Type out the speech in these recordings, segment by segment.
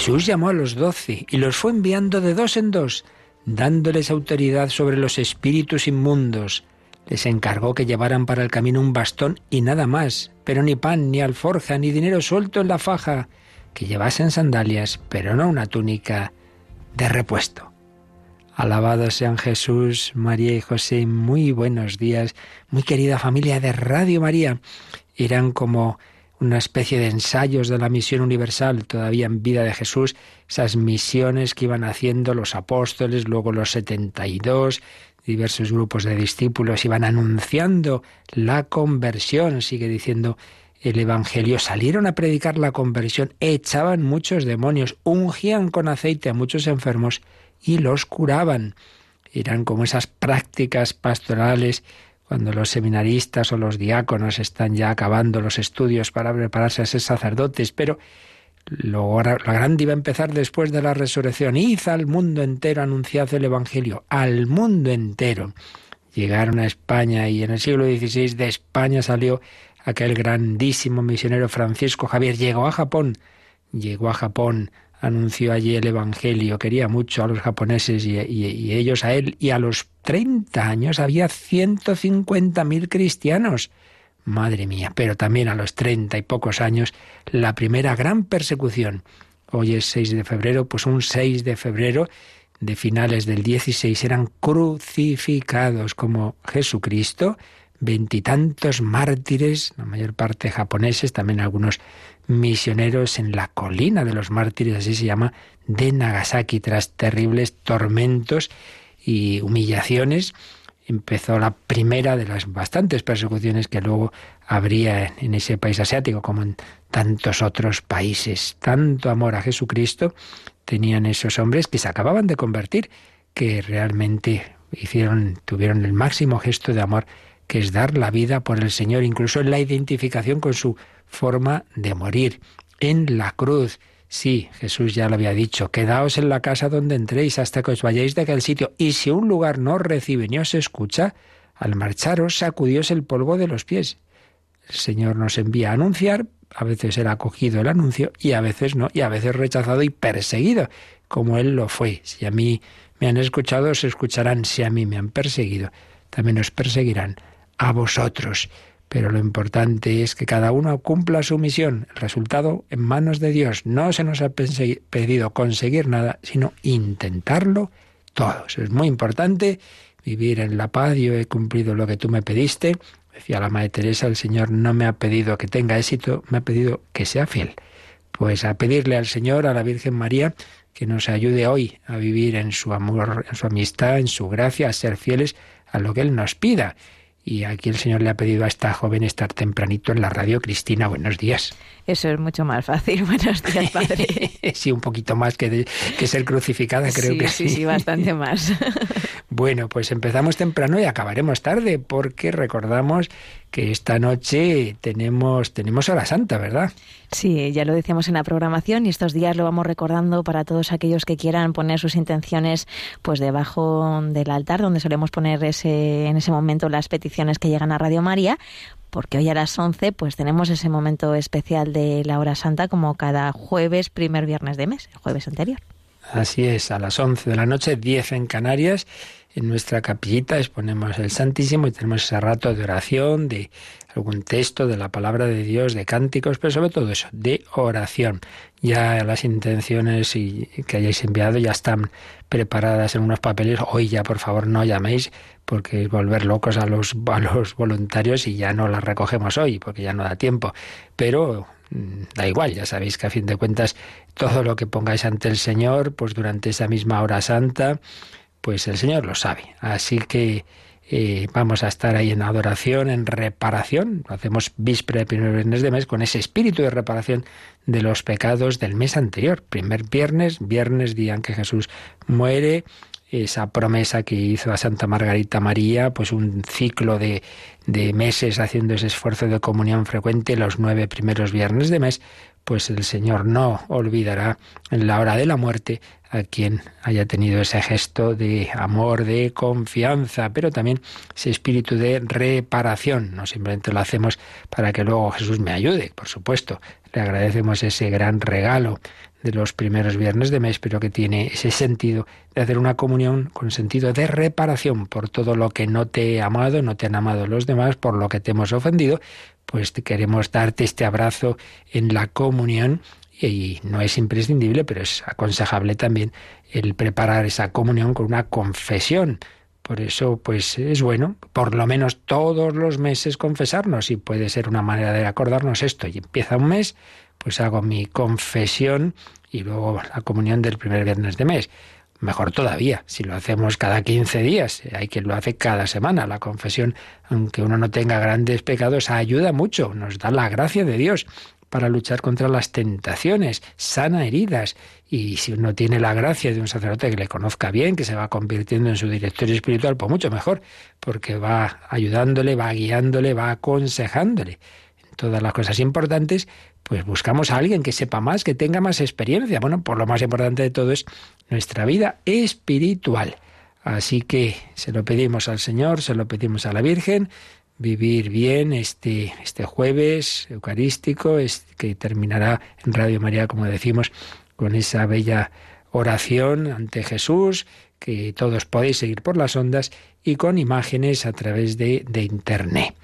Jesús llamó a los doce y los fue enviando de dos en dos, dándoles autoridad sobre los espíritus inmundos. Les encargó que llevaran para el camino un bastón y nada más, pero ni pan, ni alforja, ni dinero suelto en la faja, que llevasen sandalias, pero no una túnica de repuesto. Alabados sean Jesús, María y José, muy buenos días, muy querida familia de Radio María. Eran como una especie de ensayos de la misión universal todavía en vida de Jesús, esas misiones que iban haciendo los apóstoles, luego los setenta y dos, diversos grupos de discípulos iban anunciando la conversión, sigue diciendo el Evangelio, salieron a predicar la conversión, echaban muchos demonios, ungían con aceite a muchos enfermos y los curaban. Eran como esas prácticas pastorales cuando los seminaristas o los diáconos están ya acabando los estudios para prepararse a ser sacerdotes, pero lo, la grande iba a empezar después de la resurrección. Id al mundo entero, anunciad el Evangelio, al mundo entero. Llegaron a España y en el siglo XVI de España salió aquel grandísimo misionero Francisco Javier. Llegó a Japón, llegó a Japón anunció allí el Evangelio, quería mucho a los japoneses y, ellos a él, y a los 30 años había 150.000 cristianos. Madre mía, pero también a los treinta y pocos años la primera gran persecución. Hoy es 6 de febrero, pues un 6 de febrero de finales del 16 eran crucificados como Jesucristo, veintitantos mártires, la mayor parte japoneses, también algunos misioneros en la colina de los mártires, así se llama, de Nagasaki, tras terribles tormentos y humillaciones. Empezó la primera de las bastantes persecuciones que luego habría en ese país asiático, como en tantos otros países. Tanto amor a Jesucristo tenían esos hombres que se acababan de convertir, que realmente hicieron, tuvieron el máximo gesto de amor, que es dar la vida por el Señor, incluso en la identificación con su forma de morir, en la cruz. Sí, Jesús ya lo había dicho, quedaos en la casa donde entréis hasta que os vayáis de aquel sitio, y si un lugar no os recibe ni os escucha, al marcharos sacudíos el polvo de los pies. El Señor nos envía a anunciar, a veces era acogido el anuncio y a veces no, y a veces rechazado y perseguido, como Él lo fue. Si a mí me han escuchado, os escucharán, si a mí me han perseguido, también os perseguirán a vosotros pero lo importante es que cada uno cumpla su misión. El resultado en manos de Dios. No se nos ha pedido conseguir nada, sino intentarlo todo. Eso es muy importante, vivir en la paz. Yo he cumplido lo que tú me pediste. Decía la Madre Teresa, el Señor no me ha pedido que tenga éxito, me ha pedido que sea fiel. Pues a pedirle al Señor, a la Virgen María, que nos ayude hoy a vivir en su amor, en su amistad, en su gracia, a ser fieles a lo que Él nos pida y aquí el Señor le ha pedido a esta joven estar tempranito en la radio. Cristina, buenos días. Eso es mucho más fácil. Buenos días, padre. sí, un poquito más que, que ser crucificada, creo que sí. Sí, sí, bastante más. bueno, pues empezamos temprano y acabaremos tarde, porque recordamos que esta noche tenemos, tenemos hora santa, ¿verdad? Sí, ya lo decíamos en la programación y estos días lo vamos recordando para todos aquellos que quieran poner sus intenciones pues debajo del altar donde solemos poner ese, en ese momento las peticiones que llegan a Radio María, porque hoy a las 11 pues tenemos ese momento especial de la hora santa como cada jueves, primer viernes de mes, el jueves anterior. Así es, a las 11 de la noche, 10 en Canarias en nuestra capillita exponemos el Santísimo y tenemos ese rato de oración, de algún texto de la palabra de Dios, de cánticos, pero sobre todo eso, de oración. Ya las intenciones que hayáis enviado ya están preparadas en unos papeles. Hoy ya, por favor, no llaméis porque es volver locos a los, a los voluntarios y ya no las recogemos hoy porque ya no da tiempo. Pero da igual, ya sabéis que a fin de cuentas todo lo que pongáis ante el Señor, pues durante esa misma hora santa, pues el Señor lo sabe. Así que eh, vamos a estar ahí en adoración, en reparación. Lo hacemos víspera de primer viernes de mes con ese espíritu de reparación de los pecados del mes anterior. Primer viernes, viernes día en que Jesús muere, esa promesa que hizo a Santa Margarita María, pues un ciclo de, de meses haciendo ese esfuerzo de comunión frecuente los nueve primeros viernes de mes, pues el Señor no olvidará en la hora de la muerte a quien haya tenido ese gesto de amor, de confianza, pero también ese espíritu de reparación. No simplemente lo hacemos para que luego Jesús me ayude, por supuesto. Le agradecemos ese gran regalo de los primeros viernes de mes, pero que tiene ese sentido de hacer una comunión con sentido de reparación por todo lo que no te he amado, no te han amado los demás, por lo que te hemos ofendido, pues queremos darte este abrazo en la comunión y no es imprescindible, pero es aconsejable también el preparar esa comunión con una confesión. Por eso, pues es bueno, por lo menos todos los meses confesarnos y puede ser una manera de acordarnos esto. Y empieza un mes, pues hago mi confesión y luego la comunión del primer viernes de mes. Mejor todavía, si lo hacemos cada 15 días, hay quien lo hace cada semana. La confesión, aunque uno no tenga grandes pecados, ayuda mucho, nos da la gracia de Dios para luchar contra las tentaciones, sana heridas. Y si uno tiene la gracia de un sacerdote que le conozca bien, que se va convirtiendo en su director espiritual, pues mucho mejor, porque va ayudándole, va guiándole, va aconsejándole. Todas las cosas importantes, pues buscamos a alguien que sepa más, que tenga más experiencia. Bueno, por lo más importante de todo es nuestra vida espiritual. Así que se lo pedimos al Señor, se lo pedimos a la Virgen, vivir bien este, este jueves eucarístico, que terminará en Radio María, como decimos, con esa bella oración ante Jesús, que todos podéis seguir por las ondas, y con imágenes a través de, de Internet.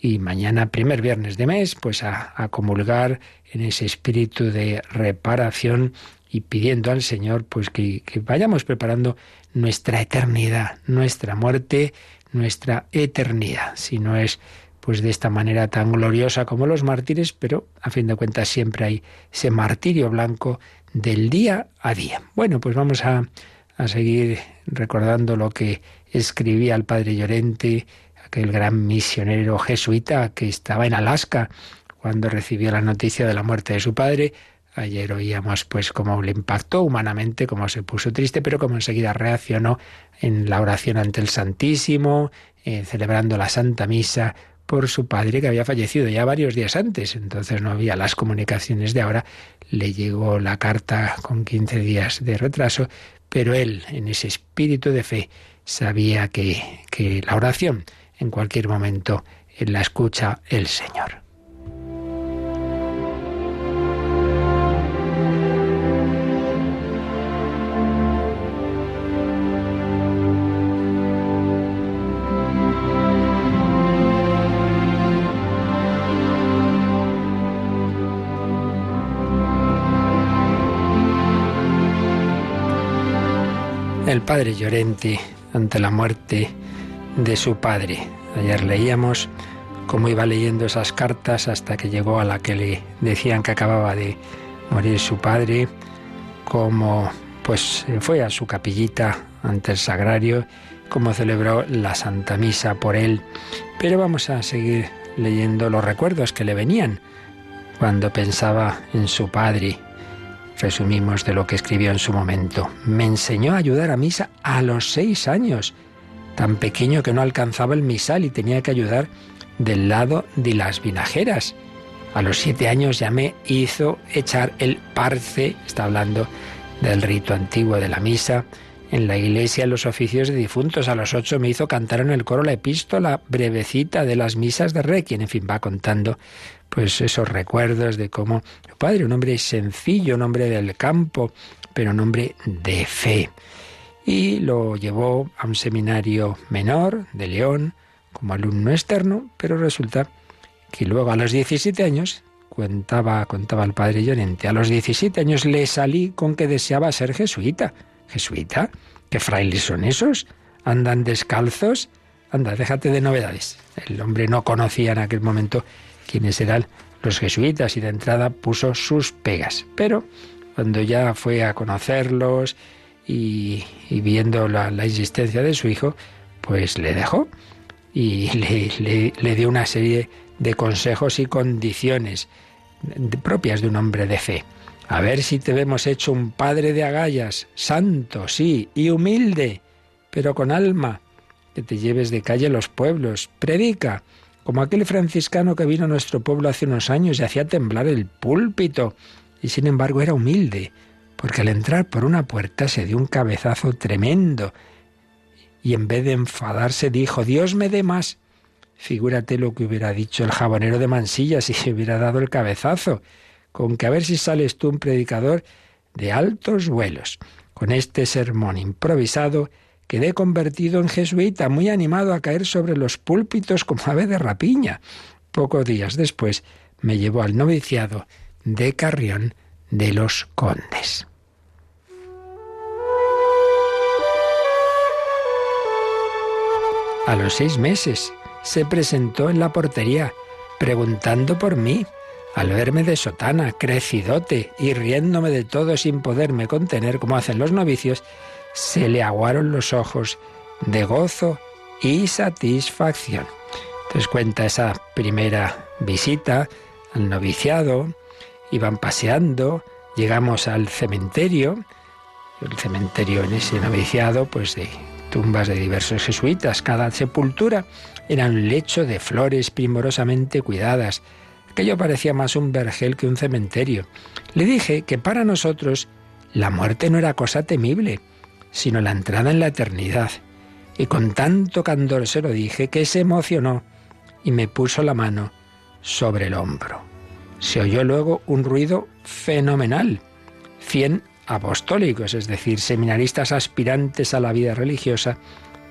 Y mañana, primer viernes de mes, pues a, comulgar en ese espíritu de reparación y pidiendo al Señor pues que, que, vayamos preparando nuestra eternidad, nuestra muerte nuestra eternidad, si no es pues de esta manera tan gloriosa como los mártires, pero a fin de cuentas siempre hay ese martirio blanco del día a día. Bueno, pues vamos a, a seguir recordando lo que escribía el padre Llorente, aquel gran misionero jesuita que estaba en Alaska cuando recibió la noticia de la muerte de su padre. Ayer oíamos pues cómo le impactó humanamente, cómo se puso triste, pero cómo enseguida reaccionó en la oración ante el Santísimo, eh, celebrando la Santa Misa por su padre que había fallecido ya varios días antes, entonces no había las comunicaciones de ahora, le llegó la carta con 15 días de retraso, pero él, en ese espíritu de fe, sabía que, que la oración en cualquier momento la escucha el Señor. el padre Llorente ante la muerte de su padre. Ayer leíamos cómo iba leyendo esas cartas hasta que llegó a la que le decían que acababa de morir su padre, cómo pues fue a su capillita ante el sagrario, cómo celebró la Santa Misa por él. Pero vamos a seguir leyendo los recuerdos que le venían cuando pensaba en su padre Resumimos de lo que escribió en su momento. Me enseñó a ayudar a misa a los seis años, tan pequeño que no alcanzaba el misal y tenía que ayudar del lado de las vinajeras. A los siete años ya me hizo echar el parce, está hablando del rito antiguo de la misa, en la iglesia los oficios de difuntos. A los ocho me hizo cantar en el coro la epístola brevecita de las misas de Requiem. En fin, va contando pues esos recuerdos de cómo padre, un hombre sencillo, un hombre del campo, pero un hombre de fe. Y lo llevó a un seminario menor de León como alumno externo, pero resulta que luego a los 17 años, contaba, contaba el padre Llorente, a los 17 años le salí con que deseaba ser jesuita. ¿Jesuita? ¿Qué frailes son esos? ¿Andan descalzos? Anda, déjate de novedades. El hombre no conocía en aquel momento quiénes eran los jesuitas y de entrada puso sus pegas. Pero cuando ya fue a conocerlos y, viendo la, existencia de su hijo, pues le dejó. y le, le dio una serie de consejos y condiciones propias de un hombre de fe. A ver si te vemos hecho un padre de agallas, santo, sí, y humilde, pero con alma, que te lleves de calle los pueblos, predica, como aquel franciscano que vino a nuestro pueblo hace unos años y hacía temblar el púlpito, y sin embargo era humilde, porque al entrar por una puerta se dio un cabezazo tremendo, y en vez de enfadarse dijo, Dios me dé más. Figúrate lo que hubiera dicho el jabonero de Mansilla si se hubiera dado el cabezazo con que a ver si sales tú un predicador de altos vuelos. Con este sermón improvisado quedé convertido en jesuita, muy animado a caer sobre los púlpitos como ave de rapiña. Pocos días después me llevó al noviciado de Carrión de los Condes. A los seis meses se presentó en la portería preguntando por mí al verme de sotana, crecidote y riéndome de todo sin poderme contener como hacen los novicios, se le aguaron los ojos de gozo y satisfacción. Entonces cuenta esa primera visita al noviciado, iban paseando, llegamos al cementerio, el cementerio en ese noviciado, pues de tumbas de diversos jesuitas, cada sepultura era un lecho de flores primorosamente cuidadas, Aquello parecía más un vergel que un cementerio. Le dije que para nosotros la muerte no era cosa temible, sino la entrada en la eternidad. Y con tanto candor se lo dije que se emocionó y me puso la mano sobre el hombro. Se oyó luego un ruido fenomenal. Cien apostólicos, es decir, seminaristas aspirantes a la vida religiosa,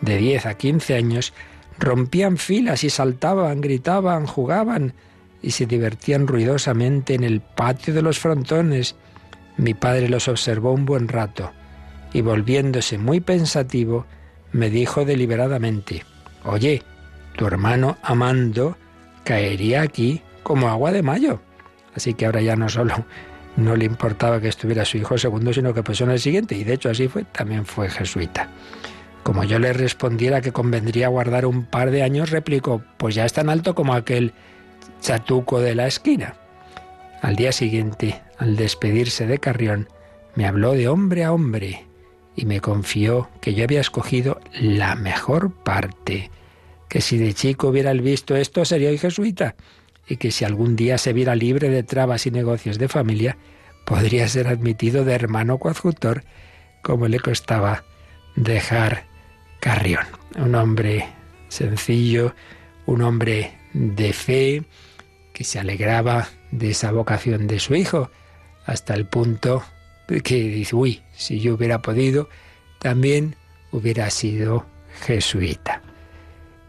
de 10 a 15 años, rompían filas y saltaban, gritaban, jugaban, y se divertían ruidosamente en el patio de los frontones. Mi padre los observó un buen rato y volviéndose muy pensativo, me dijo deliberadamente, Oye, tu hermano Amando caería aquí como agua de mayo. Así que ahora ya no solo no le importaba que estuviera su hijo segundo, sino que pasó en el siguiente, y de hecho así fue, también fue jesuita. Como yo le respondiera que convendría guardar un par de años, replicó, pues ya es tan alto como aquel chatuco de la esquina. Al día siguiente, al despedirse de Carrión, me habló de hombre a hombre y me confió que yo había escogido la mejor parte, que si de chico hubiera visto esto sería hoy jesuita y que si algún día se viera libre de trabas y negocios de familia, podría ser admitido de hermano coadjutor, como le costaba dejar Carrión. Un hombre sencillo, un hombre de fe, que se alegraba de esa vocación de su hijo, hasta el punto que dice, uy, si yo hubiera podido, también hubiera sido jesuita.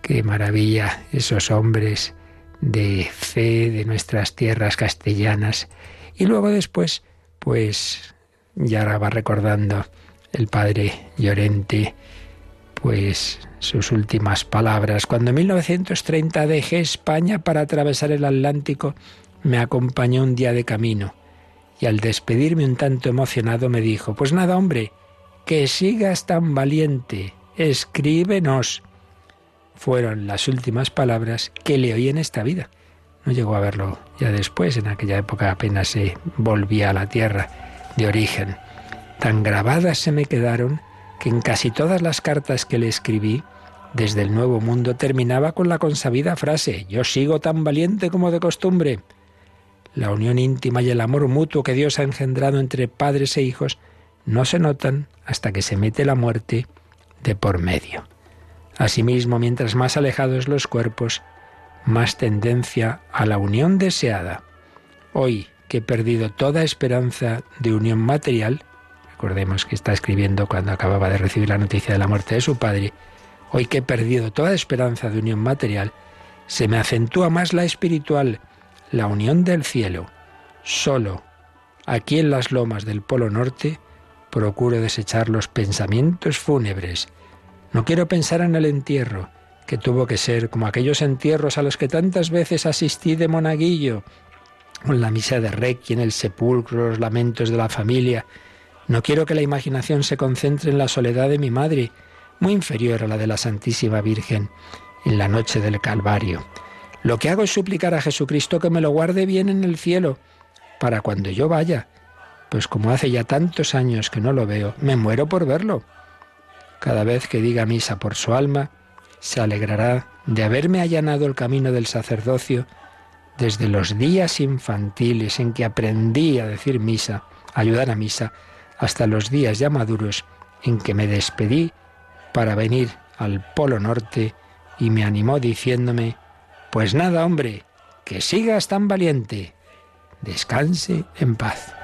Qué maravilla esos hombres de fe de nuestras tierras castellanas. Y luego después, pues ya va recordando el padre Llorente, pues sus últimas palabras. Cuando en 1930 dejé España para atravesar el Atlántico, me acompañó un día de camino y al despedirme un tanto emocionado me dijo, pues nada, hombre, que sigas tan valiente, escríbenos. Fueron las últimas palabras que le oí en esta vida. No llegó a verlo ya después, en aquella época apenas se volvía a la tierra de origen. Tan grabadas se me quedaron que en casi todas las cartas que le escribí, desde el Nuevo Mundo terminaba con la consabida frase, yo sigo tan valiente como de costumbre. La unión íntima y el amor mutuo que Dios ha engendrado entre padres e hijos no se notan hasta que se mete la muerte de por medio. Asimismo, mientras más alejados los cuerpos, más tendencia a la unión deseada. Hoy que he perdido toda esperanza de unión material, Recordemos que está escribiendo cuando acababa de recibir la noticia de la muerte de su padre. Hoy que he perdido toda esperanza de unión material, se me acentúa más la espiritual, la unión del cielo. Solo, aquí en las lomas del Polo Norte, procuro desechar los pensamientos fúnebres. No quiero pensar en el entierro, que tuvo que ser como aquellos entierros a los que tantas veces asistí de monaguillo, con la misa de Requiem, el sepulcro, los lamentos de la familia, no quiero que la imaginación se concentre en la soledad de mi madre, muy inferior a la de la Santísima Virgen, en la noche del Calvario. Lo que hago es suplicar a Jesucristo que me lo guarde bien en el cielo, para cuando yo vaya, pues como hace ya tantos años que no lo veo, me muero por verlo. Cada vez que diga misa por su alma, se alegrará de haberme allanado el camino del sacerdocio desde los días infantiles en que aprendí a decir misa, a ayudar a misa, hasta los días ya maduros en que me despedí para venir al Polo Norte y me animó diciéndome, pues nada, hombre, que sigas tan valiente, descanse en paz.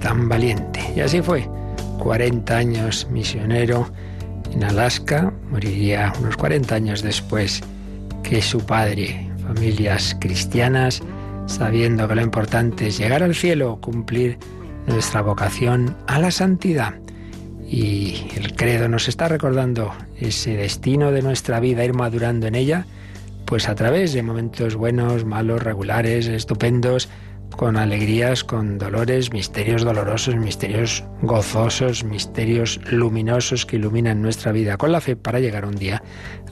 Tan valiente. Y así fue. 40 años misionero en Alaska, moriría unos 40 años después que su padre. Familias cristianas, sabiendo que lo importante es llegar al cielo, cumplir nuestra vocación a la santidad. Y el credo nos está recordando ese destino de nuestra vida, ir madurando en ella, pues a través de momentos buenos, malos, regulares, estupendos, con alegrías, con dolores, misterios dolorosos, misterios gozosos, misterios luminosos que iluminan nuestra vida con la fe para llegar un día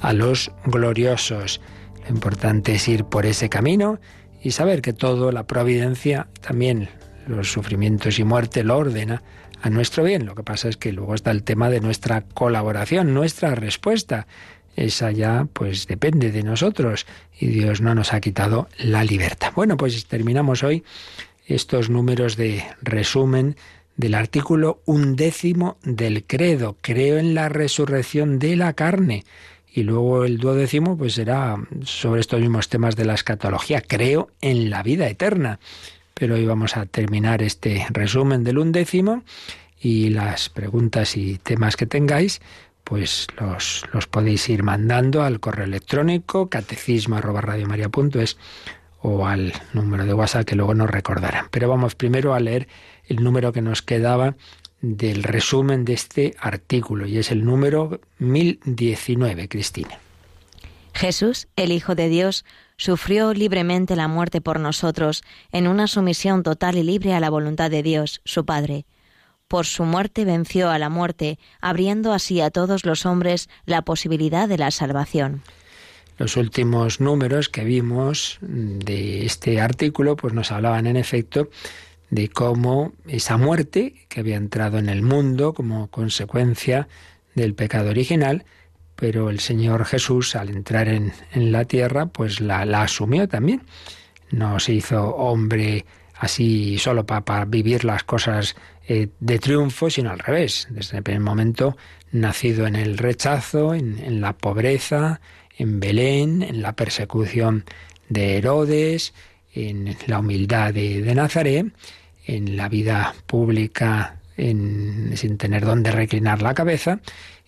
a los gloriosos. Lo importante es ir por ese camino y saber que todo, la providencia, también los sufrimientos y muerte lo ordena a nuestro bien. Lo que pasa es que luego está el tema de nuestra colaboración, nuestra respuesta esa ya pues depende de nosotros y Dios no nos ha quitado la libertad. Bueno, pues terminamos hoy estos números de resumen del artículo undécimo del credo. Creo en la resurrección de la carne. Y luego el duodécimo pues será sobre estos mismos temas de la escatología. Creo en la vida eterna. Pero hoy vamos a terminar este resumen del undécimo y las preguntas y temas que tengáis pues los, los podéis ir mandando al correo electrónico catecismo o al número de WhatsApp que luego nos recordarán. Pero vamos primero a leer el número que nos quedaba del resumen de este artículo y es el número 1019, Cristina. Jesús, el Hijo de Dios, sufrió libremente la muerte por nosotros en una sumisión total y libre a la voluntad de Dios, su Padre por su muerte venció a la muerte, abriendo así a todos los hombres la posibilidad de la salvación. Los últimos números que vimos de este artículo pues nos hablaban en efecto de cómo esa muerte que había entrado en el mundo como consecuencia del pecado original, pero el Señor Jesús al entrar en, la tierra pues la, la asumió también. No se hizo hombre así solo para vivir las cosas eh, de triunfo, sino al revés. Desde el primer momento, nacido en el rechazo, en, la pobreza, en Belén, en la persecución de Herodes, en la humildad de, Nazaret, en la vida pública sin tener dónde reclinar la cabeza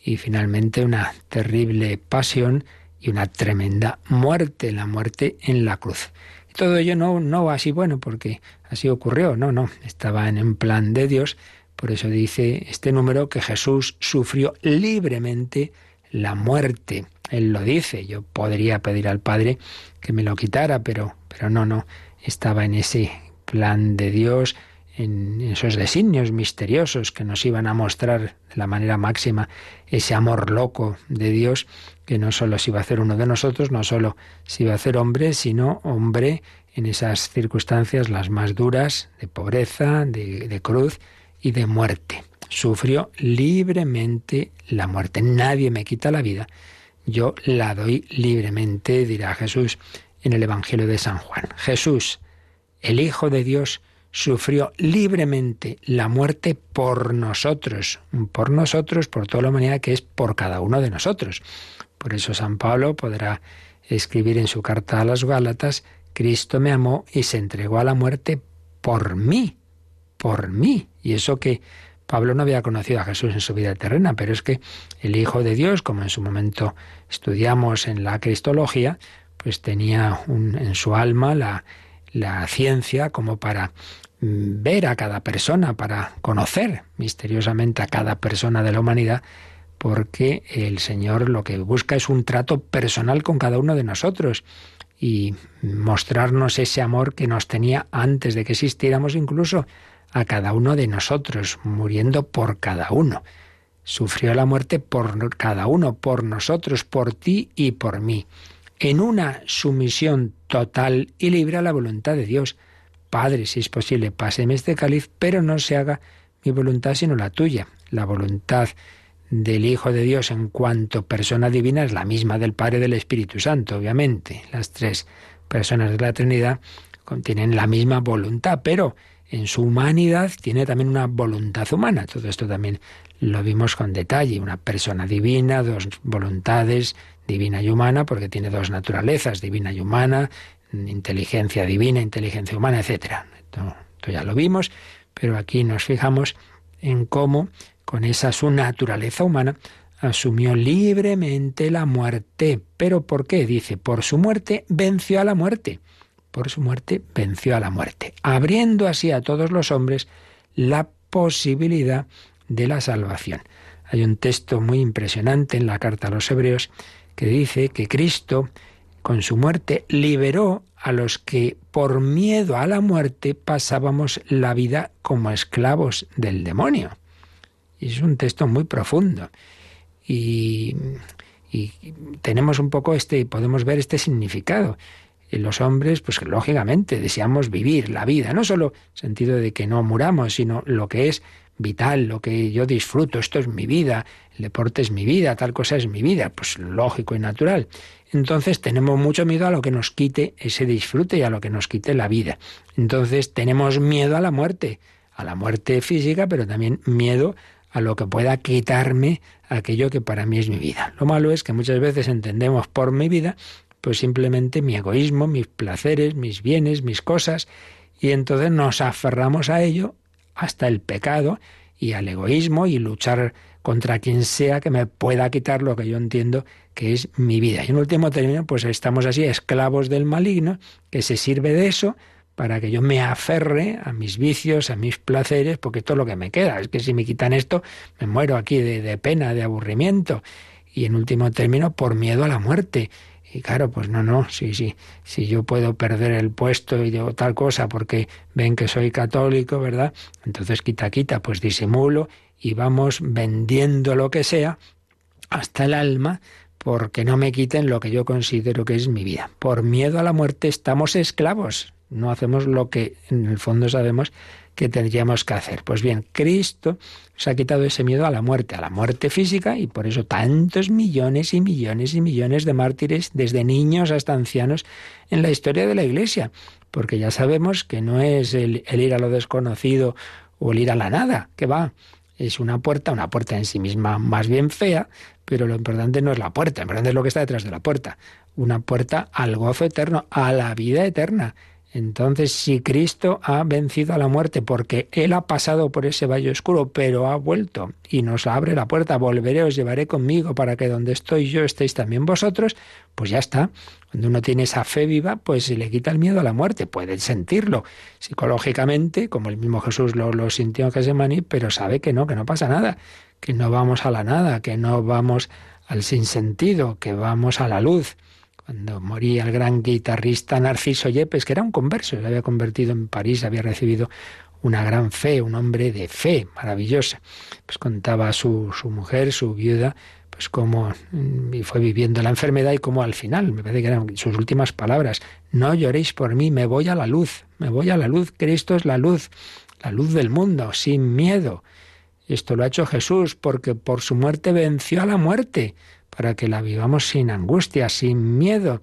y finalmente una terrible pasión y una tremenda muerte, la muerte en la cruz todo ello no, no así bueno, porque así ocurrió, no, no, estaba en plan de Dios, por eso dice este número que Jesús sufrió libremente la muerte. Él lo dice, yo podría pedir al Padre que me lo quitara, pero, pero no, no, estaba en ese plan de Dios, en esos designios misteriosos que nos iban a mostrar de la manera máxima ese amor loco de Dios, que no solo se iba a hacer uno de nosotros, no solo se iba a hacer hombre, sino hombre en esas circunstancias las más duras de pobreza, de, de cruz y de muerte. Sufrió libremente la muerte. Nadie me quita la vida. Yo la doy libremente, dirá Jesús en el Evangelio de San Juan. Jesús, el Hijo de Dios, sufrió libremente la muerte por nosotros, por nosotros, por toda la humanidad, que es por cada uno de nosotros. Por eso San Pablo podrá escribir en su carta a las Gálatas, Cristo me amó y se entregó a la muerte por mí, por mí. Y eso que Pablo no había conocido a Jesús en su vida terrena, pero es que el Hijo de Dios, como en su momento estudiamos en la Cristología, pues tenía en su alma la, la ciencia como para mm, ver a cada persona, para conocer misteriosamente a cada persona de la humanidad, porque el Señor lo que busca es un trato personal con cada uno de nosotros y mostrarnos ese amor que nos tenía antes de que existiéramos incluso a cada uno de nosotros, muriendo por cada uno. Sufrió la muerte por cada uno, por nosotros, por ti y por mí, en una sumisión total y libre a la voluntad de Dios. Padre, si es posible, páseme este cáliz, pero no se haga mi voluntad sino la tuya. La voluntad del Hijo de Dios en cuanto persona divina es la misma del Padre y del Espíritu Santo, obviamente. Las tres personas de la Trinidad tienen la misma voluntad, pero en su humanidad tiene también una voluntad humana. Todo esto también lo vimos con detalle. Una persona divina, dos voluntades, divina y humana, porque tiene dos naturalezas, divina y humana, inteligencia divina, inteligencia humana, etc. Esto, esto ya lo vimos, pero aquí nos fijamos en cómo, con esa su naturaleza humana, asumió libremente la muerte. ¿Pero por qué? Dice, por su muerte venció a la muerte por su muerte venció a la muerte, abriendo así a todos los hombres la posibilidad de la salvación. Hay un texto muy impresionante en la carta a los hebreos que dice que Cristo, con su muerte, liberó a los que por miedo a la muerte pasábamos la vida como esclavos del demonio. Y es un texto muy profundo. Y, y tenemos un poco este, podemos ver este significado los hombres, pues lógicamente deseamos vivir la vida, no solo en el sentido de que no muramos, sino lo que es vital, lo que yo disfruto, esto es mi vida, el deporte es mi vida, tal cosa es mi vida, pues lógico y natural. Entonces tenemos mucho miedo a lo que nos quite ese disfrute y a lo que nos quite la vida. Entonces tenemos miedo a la muerte, a la muerte física, pero también miedo a lo que pueda quitarme aquello que para mí es mi vida. Lo malo es que muchas veces entendemos por mi vida pues simplemente mi egoísmo, mis placeres, mis bienes, mis cosas, y entonces nos aferramos a ello hasta el pecado y al egoísmo y luchar contra quien sea que me pueda quitar lo que yo entiendo que es mi vida. Y en último término, pues estamos así esclavos del maligno que se sirve de eso para que yo me aferre a mis vicios, a mis placeres, porque todo lo que me queda es que si me quitan esto, me muero aquí de, de pena, de aburrimiento. Y en último término, por miedo a la muerte. Y claro, pues no, no, sí, sí, si yo puedo perder el puesto y digo tal cosa porque ven que soy católico, ¿verdad? Entonces quita, quita, pues disimulo y vamos vendiendo lo que sea hasta el alma porque no me quiten lo que yo considero que es mi vida. Por miedo a la muerte estamos esclavos, no hacemos lo que en el fondo sabemos que tendríamos que hacer. Pues bien, Cristo se ha quitado ese miedo a la muerte, a la muerte física, y por eso tantos millones y millones y millones de mártires, desde niños hasta ancianos, en la historia de la Iglesia. Porque ya sabemos que no es el, ir a lo desconocido o el ir a la nada, que va. Es una puerta, una puerta en sí misma más bien fea, pero lo importante no es la puerta, lo importante es lo que está detrás de la puerta. Una puerta al gozo eterno, a la vida eterna. Entonces, si Cristo ha vencido a la muerte porque Él ha pasado por ese valle oscuro, pero ha vuelto y nos abre la puerta, volveré, os llevaré conmigo para que donde estoy yo estéis también vosotros, pues ya está. Cuando uno tiene esa fe viva, pues se le quita el miedo a la muerte, puede sentirlo psicológicamente, como el mismo Jesús lo, lo sintió en Gesemaní, pero sabe que no, que no pasa nada, que no vamos a la nada, que no vamos al sinsentido, que vamos a la luz cuando moría el gran guitarrista Narciso Yepes, que era un converso, se había convertido en París, había recibido una gran fe, un hombre de fe maravillosa. Pues contaba su, su mujer, su viuda, pues como mm, fue viviendo la enfermedad y como al final, me parece que eran sus últimas palabras, no lloréis por mí, me voy a la luz, me voy a la luz, Cristo es la luz, la luz del mundo, sin miedo. Esto lo ha hecho Jesús porque por su muerte venció a la muerte, para que la vivamos sin angustia, sin miedo,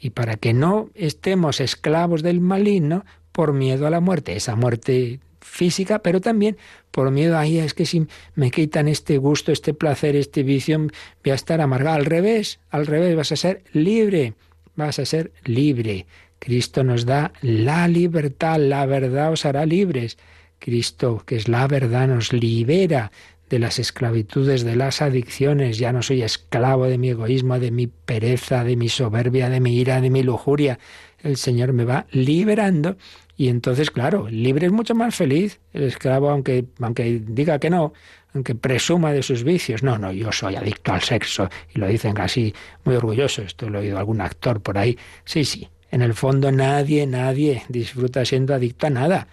y para que no estemos esclavos del maligno por miedo a la muerte, esa muerte física, pero también por miedo a, es que si me quitan este gusto, este placer, este vicio, voy a estar amargado. Al revés, al revés, vas a ser libre, vas a ser libre. Cristo nos da la libertad, la verdad os hará libres. Cristo, que es la verdad, nos libera de las esclavitudes, de las adicciones. Ya no soy esclavo de mi egoísmo, de mi pereza, de mi soberbia, de mi ira, de mi lujuria. El Señor me va liberando y entonces, claro, libre es mucho más feliz. El esclavo, aunque, aunque diga que no, aunque presuma de sus vicios. No, no, yo soy adicto al sexo. Y lo dicen casi muy orgulloso. Esto lo he oído algún actor por ahí. Sí, sí. En el fondo nadie, nadie disfruta siendo adicto a nada.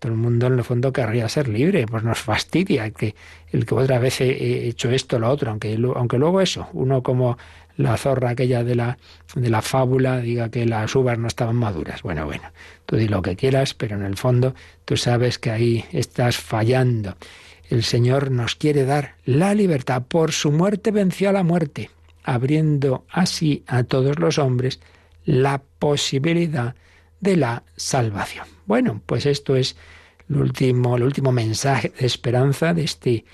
Todo el mundo en el fondo querría ser libre, pues nos fastidia que, el que otra vez he hecho esto o lo otro, aunque, aunque luego eso, uno como la zorra aquella de la, de la fábula diga que las uvas no estaban maduras. Bueno, bueno, tú di lo que quieras, pero en el fondo tú sabes que ahí estás fallando. El Señor nos quiere dar la libertad. Por su muerte venció a la muerte, abriendo así a todos los hombres la posibilidad de la salvación. Bueno, pues esto es el último, el último mensaje de esperanza de este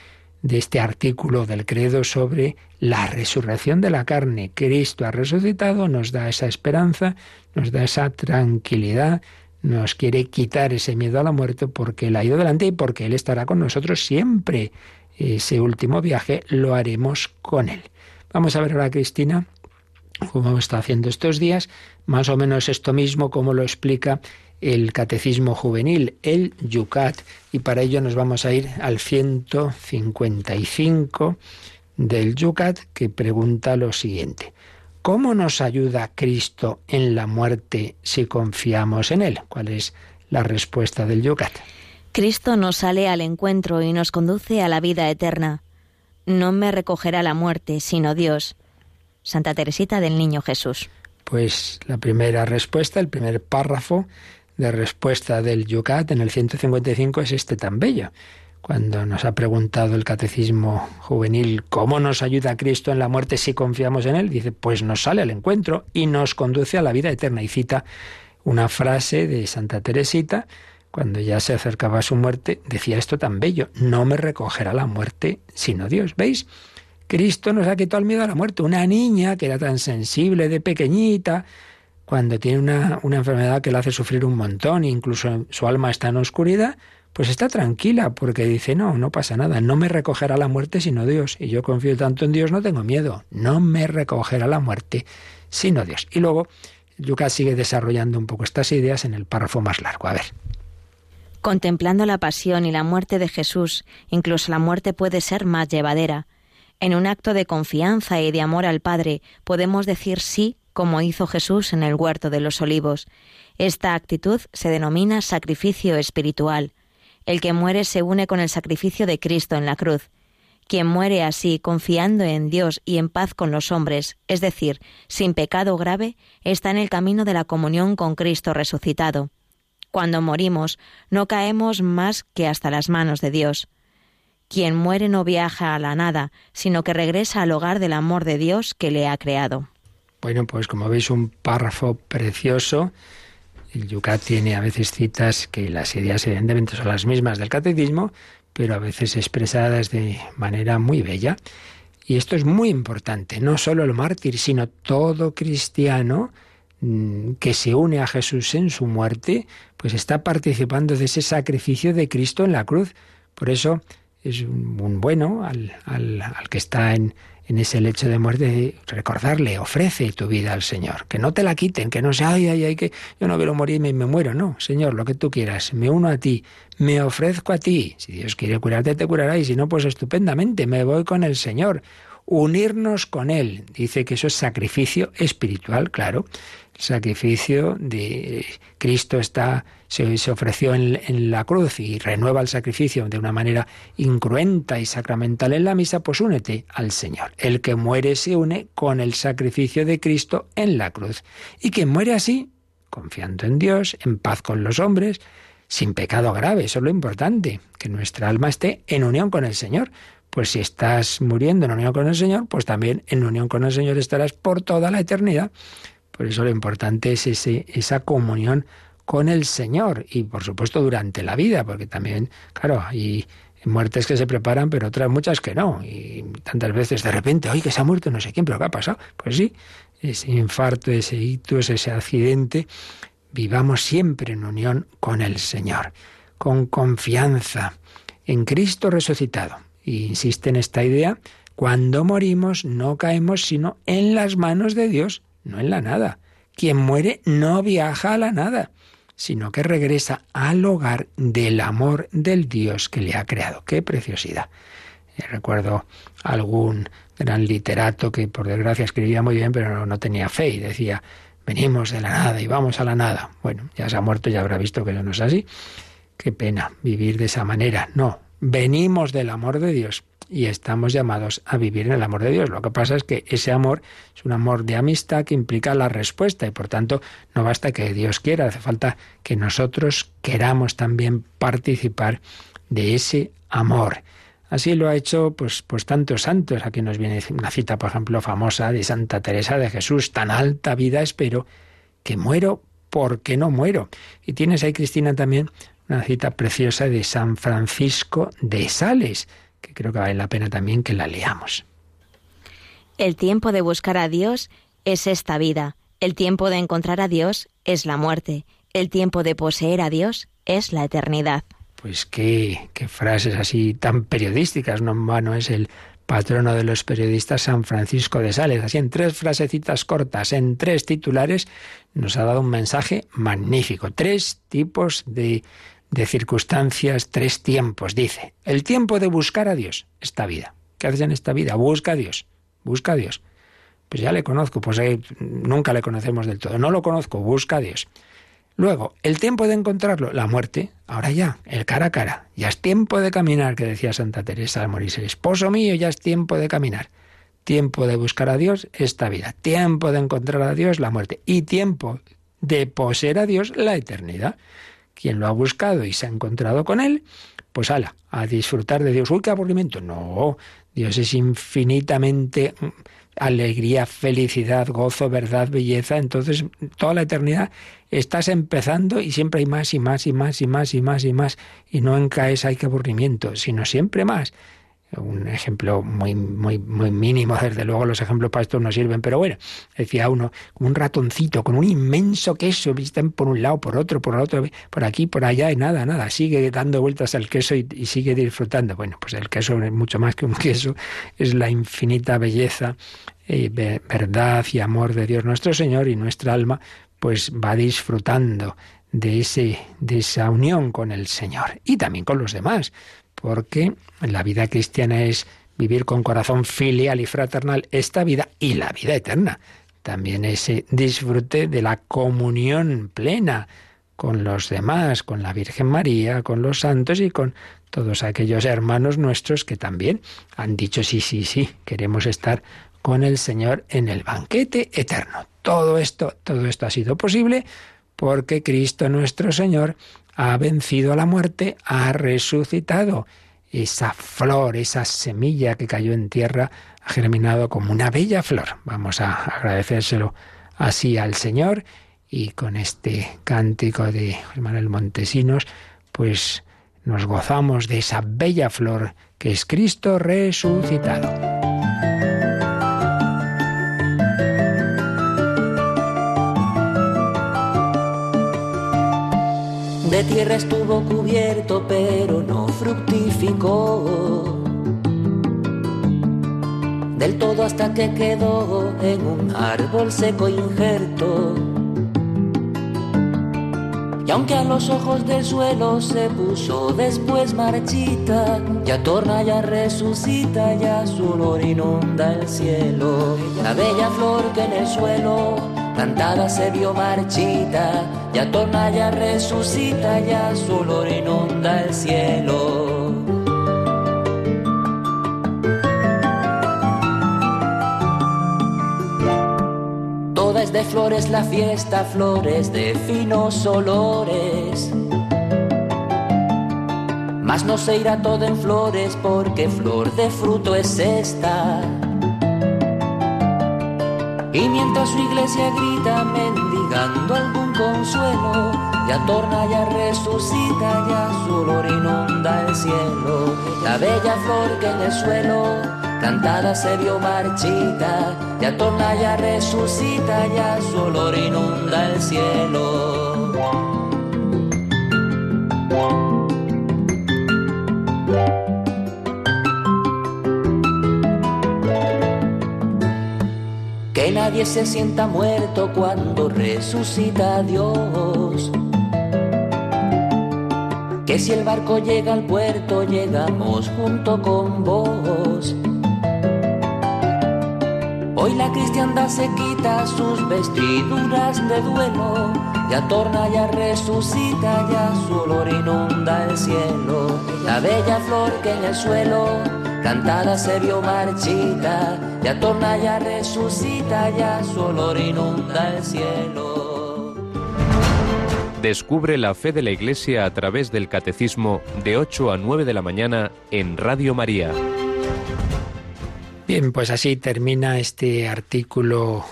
de este artículo del credo sobre la resurrección de la carne. Cristo ha resucitado, nos da esa esperanza, nos da esa tranquilidad, nos quiere quitar ese miedo a la muerte porque Él ha ido delante y porque Él estará con nosotros siempre. Ese último viaje lo haremos con Él. Vamos a ver ahora, Cristina, cómo está haciendo estos días, más o menos esto mismo, como lo explica el Catecismo Juvenil, el Yucat, y para ello nos vamos a ir al 155 del Yucat, que pregunta lo siguiente. ¿Cómo nos ayuda Cristo en la muerte si confiamos en Él? ¿Cuál es la respuesta del Yucat? Cristo nos sale al encuentro y nos conduce a la vida eterna. No me recogerá la muerte, sino Dios. Santa Teresita del Niño Jesús. Pues la primera respuesta, el primer párrafo, de respuesta del Yucat en el 155 es este tan bello. Cuando nos ha preguntado el catecismo juvenil cómo nos ayuda Cristo en la muerte si confiamos en Él, dice, pues nos sale al encuentro y nos conduce a la vida eterna. Y cita una frase de Santa Teresita, cuando ya se acercaba a su muerte, decía esto tan bello, no me recogerá la muerte sino Dios. ¿Veis? Cristo nos ha quitado el miedo a la muerte. Una niña que era tan sensible de pequeñita, cuando tiene una, una enfermedad que le hace sufrir un montón, incluso su alma está en oscuridad, pues está tranquila porque dice, no, no pasa nada, no me recogerá la muerte sino Dios. Y yo confío tanto en Dios, no tengo miedo, no me recogerá la muerte sino Dios. Y luego Lucas sigue desarrollando un poco estas ideas en el párrafo más largo. A ver. Contemplando la pasión y la muerte de Jesús, incluso la muerte puede ser más llevadera. En un acto de confianza y de amor al Padre podemos decir sí como hizo Jesús en el huerto de los olivos. Esta actitud se denomina sacrificio espiritual. El que muere se une con el sacrificio de Cristo en la cruz. Quien muere así, confiando en Dios y en paz con los hombres, es decir, sin pecado grave, está en el camino de la comunión con Cristo resucitado. Cuando morimos, no caemos más que hasta las manos de Dios. Quien muere no viaja a la nada, sino que regresa al hogar del amor de Dios que le ha creado. Bueno, pues como veis un párrafo precioso. El Yucat tiene a veces citas que las ideas evidentemente son las mismas del catecismo, pero a veces expresadas de manera muy bella. Y esto es muy importante, no solo el mártir, sino todo cristiano mm, que se une a Jesús en su muerte, pues está participando de ese sacrificio de Cristo en la cruz. Por eso es un bueno al, al, al que está en, en ese lecho de muerte, recordarle, ofrece tu vida al Señor, que no te la quiten, que no sea, ay, ay, ay, que yo no quiero morirme y me muero, no, Señor, lo que tú quieras, me uno a ti, me ofrezco a ti, si Dios quiere curarte, te curará, y si no, pues estupendamente, me voy con el Señor, unirnos con Él. Dice que eso es sacrificio espiritual, claro. Sacrificio de Cristo está, se, ofreció en, en, la cruz y renueva el sacrificio de una manera incruenta y sacramental en la misa, pues únete al Señor. El que muere se une con el sacrificio de Cristo en la cruz. Y quien muere así, confiando en Dios, en paz con los hombres, sin pecado grave, eso es lo importante, que nuestra alma esté en unión con el Señor. Pues si estás muriendo en unión con el Señor, pues también en unión con el Señor estarás por toda la eternidad. Por eso lo importante es ese, esa comunión con el Señor y por supuesto durante la vida, porque también, claro, hay muertes que se preparan, pero otras muchas que no. Y tantas veces de repente, oye, que se ha muerto no sé quién, pero ¿qué ha pasado? Pues sí, ese infarto, ese ictus, ese accidente, vivamos siempre en unión con el Señor, con confianza en Cristo resucitado. Y insiste en esta idea, cuando morimos no caemos sino en las manos de Dios, no en la nada. Quien muere no viaja a la nada, sino que regresa al hogar del amor del Dios que le ha creado. ¡Qué preciosidad! Eh, recuerdo algún gran literato que por desgracia escribía muy bien, pero no tenía fe y decía, venimos de la nada y vamos a la nada. Bueno, ya se ha muerto, ya habrá visto que eso no es así. Qué pena vivir de esa manera. No, venimos del amor de Dios y estamos llamados a vivir en el amor de Dios. Lo que pasa es que ese amor es un amor de amistad que implica la respuesta y por tanto no basta que Dios quiera, hace falta que nosotros queramos también participar de ese amor. Así lo ha hecho pues, pues tantos santos. Aquí nos viene una cita, por ejemplo, famosa de Santa Teresa de Jesús. Tan alta vida espero que muero porque no muero. Y tienes ahí, Cristina, también una cita preciosa de San Francisco de Sales, que creo que vale la pena también que la leamos. El tiempo de buscar a Dios es esta vida. El tiempo de encontrar a Dios es la muerte. El tiempo de poseer a Dios es la eternidad. Pues qué, qué frases así tan periodísticas, no en vano es el patrono de los periodistas San Francisco de Sales. Así en tres frasecitas cortas, en tres titulares, nos ha dado un mensaje magnífico. Tres tipos de, de circunstancias, tres tiempos. Dice, el tiempo de buscar a Dios, esta vida. ¿Qué haces en esta vida? Busca a Dios, busca a Dios. Pues ya le conozco, pues eh, nunca le conocemos del todo. No lo conozco, busca a Dios. Luego, el tiempo de encontrarlo, la muerte, ahora ya, el cara a cara. Ya es tiempo de caminar, que decía Santa Teresa al morirse. Esposo mío, ya es tiempo de caminar. Tiempo de buscar a Dios, esta vida. Tiempo de encontrar a Dios, la muerte. Y tiempo de poseer a Dios, la eternidad. Quien lo ha buscado y se ha encontrado con él, pues ala, a disfrutar de Dios. Uy, qué aburrimiento. No, Dios es infinitamente alegría, felicidad, gozo, verdad, belleza. Entonces, toda la eternidad estás empezando y siempre hay más y más y más y más y más y más. Y no encaes, hay que aburrimiento, sino siempre más. Un ejemplo muy, muy, muy mínimo, desde luego los ejemplos para esto no sirven, pero bueno, decía uno, un ratoncito con un inmenso queso, están por un lado, por otro, por otro, por aquí, por allá, y nada, nada, sigue dando vueltas al queso y, y sigue disfrutando. Bueno, pues el queso es mucho más que un queso, es la infinita belleza, eh, verdad y amor de Dios nuestro Señor y nuestra alma pues va disfrutando de, ese, de esa unión con el Señor y también con los demás, porque la vida cristiana es vivir con corazón filial y fraternal esta vida y la vida eterna. También ese disfrute de la comunión plena con los demás, con la Virgen María, con los santos y con todos aquellos hermanos nuestros que también han dicho sí, sí, sí, queremos estar con el Señor en el banquete eterno. Todo esto, todo esto ha sido posible porque Cristo nuestro Señor ha vencido a la muerte, ha resucitado. Esa flor, esa semilla que cayó en tierra, ha germinado como una bella flor. Vamos a agradecérselo así al Señor y con este cántico de Manuel Montesinos, pues nos gozamos de esa bella flor que es Cristo resucitado. De tierra estuvo cubierto, pero no fructificó. Del todo hasta que quedó en un árbol seco injerto. Y aunque a los ojos del suelo se puso después marchita, ya torna, ya resucita, ya su olor inunda el cielo. La bella flor que en el suelo plantada se vio marchita, ya torna, ya resucita, ya su olor inunda el cielo. De flores la fiesta, flores de finos olores. Mas no se irá todo en flores porque flor de fruto es esta. Y mientras su iglesia grita mendigando algún consuelo, ya torna, ya resucita, ya su olor inunda el cielo. La bella flor que en el suelo cantada se vio marchita, ya torna, ya resucita, ya su olor inunda el cielo. Que nadie se sienta muerto cuando resucita Dios. Que si el barco llega al puerto, llegamos junto con vos Hoy la cristiandad se quita sus vestiduras de duelo, ya torna, ya resucita, ya su olor inunda el cielo. La bella flor que en el suelo cantada se vio marchita, ya torna, ya resucita, ya su olor inunda el cielo. Descubre la fe de la Iglesia a través del Catecismo de 8 a 9 de la mañana en Radio María. Bien, pues así termina este artículo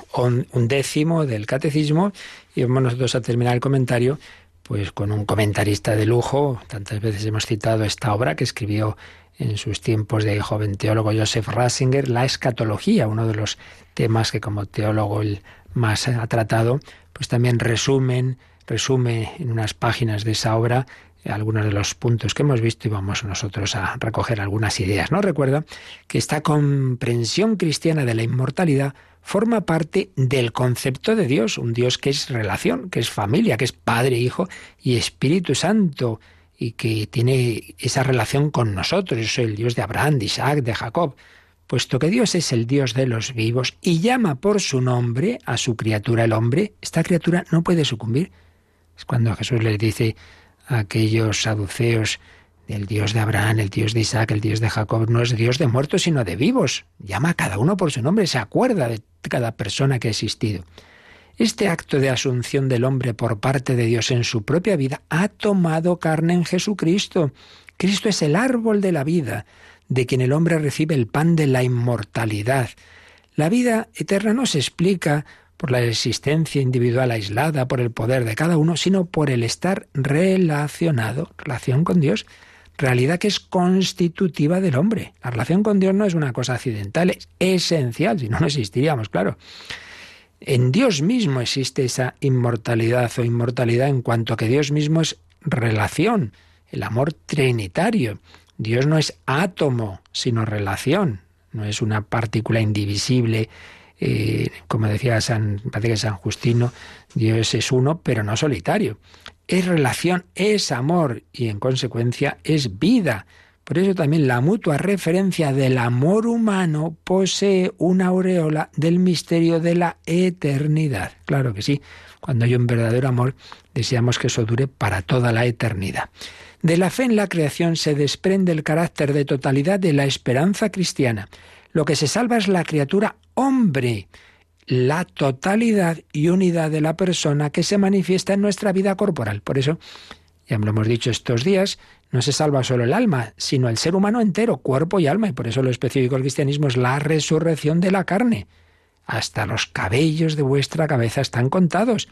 undécimo del Catecismo y vamos nosotros a terminar el comentario pues con un comentarista de lujo. Tantas veces hemos citado esta obra que escribió en sus tiempos de joven teólogo Joseph Ratzinger, la escatología, uno de los temas que como teólogo él más ha tratado, pues también resumen, resume en unas páginas de esa obra algunos de los puntos que hemos visto y vamos nosotros a recoger algunas ideas. ¿No? Recuerda que esta comprensión cristiana de la inmortalidad forma parte del concepto de Dios, un Dios que es relación, que es familia, que es Padre, Hijo y Espíritu Santo y que tiene esa relación con nosotros. Yo el Dios de Abraham, de Isaac, de Jacob. Puesto que Dios es el Dios de los vivos y llama por su nombre a su criatura el hombre, esta criatura no puede sucumbir. Es cuando Jesús les dice aquellos saduceos del Dios de Abraham, el Dios de Isaac, el Dios de Jacob, no es Dios de muertos, sino de vivos. Llama a cada uno por su nombre, se acuerda de cada persona que ha existido. Este acto de asunción del hombre por parte de Dios en su propia vida ha tomado carne en Jesucristo. Cristo es el árbol de la vida, de quien el hombre recibe el pan de la inmortalidad. La vida eterna no se explica por la existencia individual aislada, por el poder de cada uno, sino por el estar relacionado, relación con Dios, realidad que es constitutiva del hombre. La relación con Dios no es una cosa accidental, es esencial, si no, no existiríamos, claro. En Dios mismo existe esa inmortalidad o inmortalidad en cuanto que Dios mismo es relación, el amor trinitario. Dios no es átomo, sino relación, no es una partícula indivisible eh, como decía San, parece San Justino, Dios es uno, pero no solitario. Es relación, es amor y en consecuencia es vida. Por eso también la mutua referencia del amor humano posee una aureola del misterio de la eternidad. Claro que sí, cuando hay un verdadero amor, deseamos que eso dure para toda la eternidad. De la fe en la creación se desprende el carácter de totalidad de la esperanza cristiana. Lo que se salva es la criatura hombre, la totalidad y unidad de la persona que se manifiesta en nuestra vida corporal. Por eso, ya lo hemos dicho estos días, no se salva solo el alma, sino el ser humano entero, cuerpo y alma. Y por eso lo específico del cristianismo es la resurrección de la carne. Hasta los cabellos de vuestra cabeza están contados,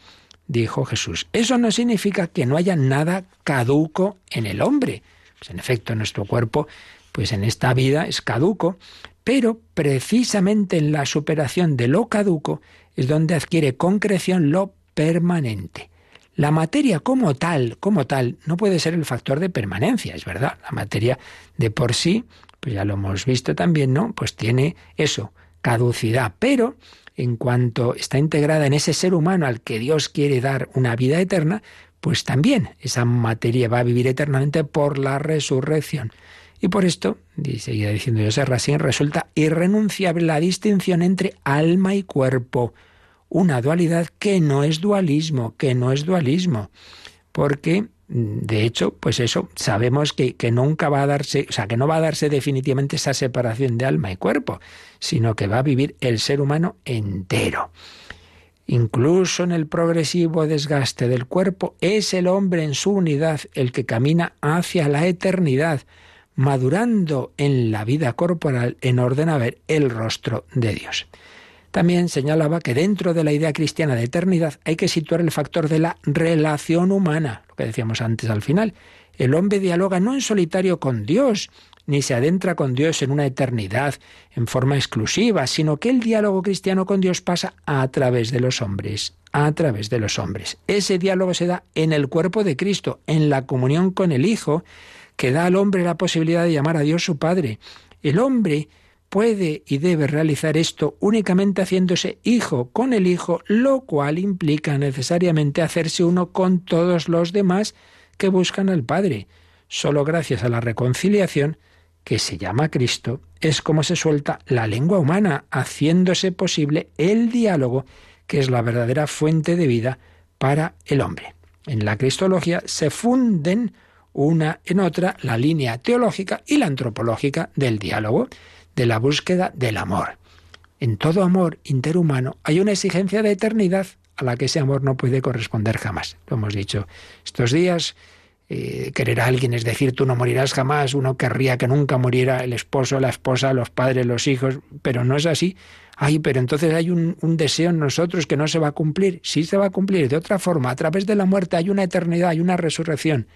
dijo Jesús. Eso no significa que no haya nada caduco en el hombre. Pues en efecto, nuestro cuerpo, pues en esta vida es caduco, pero precisamente en la superación de lo caduco es donde adquiere concreción lo permanente. La materia como tal, como tal, no puede ser el factor de permanencia, es verdad. La materia de por sí, pues ya lo hemos visto también, ¿no? Pues tiene eso, caducidad, pero en cuanto está integrada en ese ser humano al que Dios quiere dar una vida eterna, pues también esa materia va a vivir eternamente por la resurrección. Y por esto, seguía diciendo José Racine, resulta irrenunciable la distinción entre alma y cuerpo, una dualidad que no es dualismo, que no es dualismo, porque de hecho, pues eso, sabemos que, que, nunca va a darse, o sea, que no va a darse definitivamente esa separación de alma y cuerpo, sino que va a vivir el ser humano entero. Incluso en el progresivo desgaste del cuerpo, es el hombre en su unidad el que camina hacia la eternidad, madurando en la vida corporal en orden a ver el rostro de Dios. También señalaba que dentro de la idea cristiana de eternidad hay que situar el factor de la relación humana, lo que decíamos antes al final. El hombre dialoga no en solitario con Dios, ni se adentra con Dios en una eternidad en forma exclusiva, sino que el diálogo cristiano con Dios pasa a través de los hombres, a través de los hombres. Ese diálogo se da en el cuerpo de Cristo, en la comunión con el Hijo, que da al hombre la posibilidad de llamar a Dios su Padre. El hombre puede y debe realizar esto únicamente haciéndose hijo con el Hijo, lo cual implica necesariamente hacerse uno con todos los demás que buscan al Padre. Solo gracias a la reconciliación, que se llama Cristo, es como se suelta la lengua humana, haciéndose posible el diálogo, que es la verdadera fuente de vida para el hombre. En la cristología se funden una en otra la línea teológica y la antropológica del diálogo de la búsqueda del amor. En todo amor interhumano hay una exigencia de eternidad a la que ese amor no puede corresponder jamás. Lo hemos dicho estos días. Eh, querer a alguien es decir, tú no morirás jamás, uno querría que nunca muriera el esposo, la esposa, los padres, los hijos, pero no es así. Ay, pero entonces hay un, un, deseo en nosotros que no se va a cumplir. Sí se va a cumplir de otra forma. A través de la muerte hay una eternidad, hay una resurrección.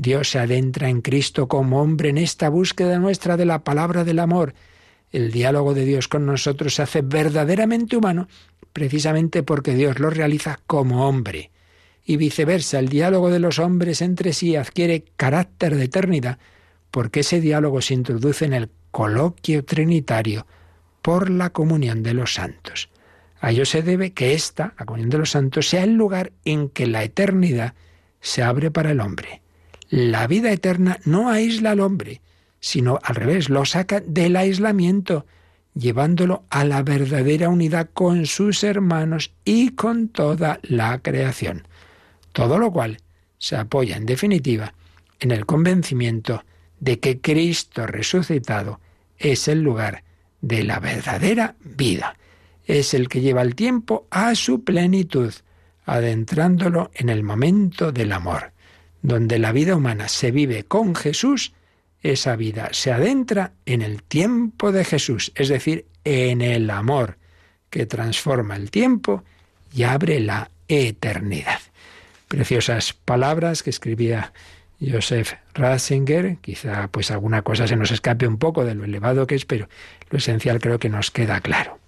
Dios se adentra en Cristo como hombre en esta búsqueda nuestra de la palabra del amor. El diálogo de Dios con nosotros se hace verdaderamente humano precisamente porque Dios lo realiza como hombre. Y viceversa, el diálogo de los hombres entre sí adquiere carácter de eternidad porque ese diálogo se introduce en el coloquio trinitario por la comunión de los santos. A ello se debe que esta, la comunión de los santos, sea el lugar en que la eternidad se abre para el hombre. La vida eterna no aísla al hombre, sino al revés, lo saca del aislamiento, llevándolo a la verdadera unidad con sus hermanos y con toda la creación. Todo lo cual se apoya, en definitiva, en el convencimiento de que Cristo resucitado es el lugar de la verdadera vida. Es el que lleva el tiempo a su plenitud, adentrándolo en el momento del amor donde la vida humana se vive con Jesús, esa vida se adentra en el tiempo de Jesús, es decir, en el amor que transforma el tiempo y abre la eternidad. Preciosas palabras que escribía Joseph Ratzinger, quizá pues alguna cosa se nos escape un poco de lo elevado que es, pero lo esencial creo que nos queda claro.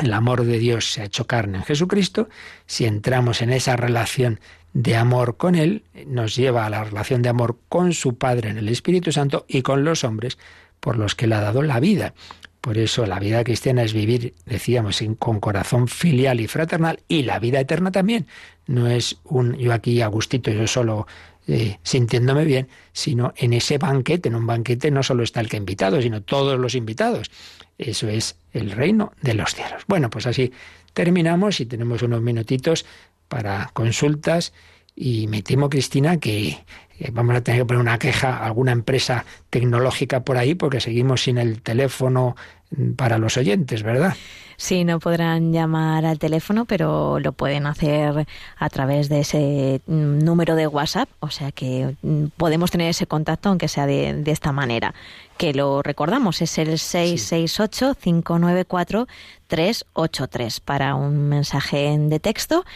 El amor de Dios se ha hecho carne en Jesucristo, si entramos en esa relación de amor con Él, nos lleva a la relación de amor con su Padre en el Espíritu Santo y con los hombres por los que le ha dado la vida. Por eso la vida cristiana es vivir, decíamos, con corazón filial y fraternal y la vida eterna también. No es un yo aquí a gustito, yo solo eh, sintiéndome bien, sino en ese banquete. En un banquete no solo está el que invitado, sino todos los invitados. Eso es el reino de los cielos. Bueno, pues así terminamos y tenemos unos minutitos para consultas y me temo, Cristina, que vamos a tener que poner una queja a alguna empresa tecnológica por ahí porque seguimos sin el teléfono para los oyentes, ¿verdad? Sí, no podrán llamar al teléfono, pero lo pueden hacer a través de ese mm, número de WhatsApp, o sea que mm, podemos tener ese contacto aunque sea de, esta manera. Que lo recordamos, es el 668-594-383 para un mensaje de texto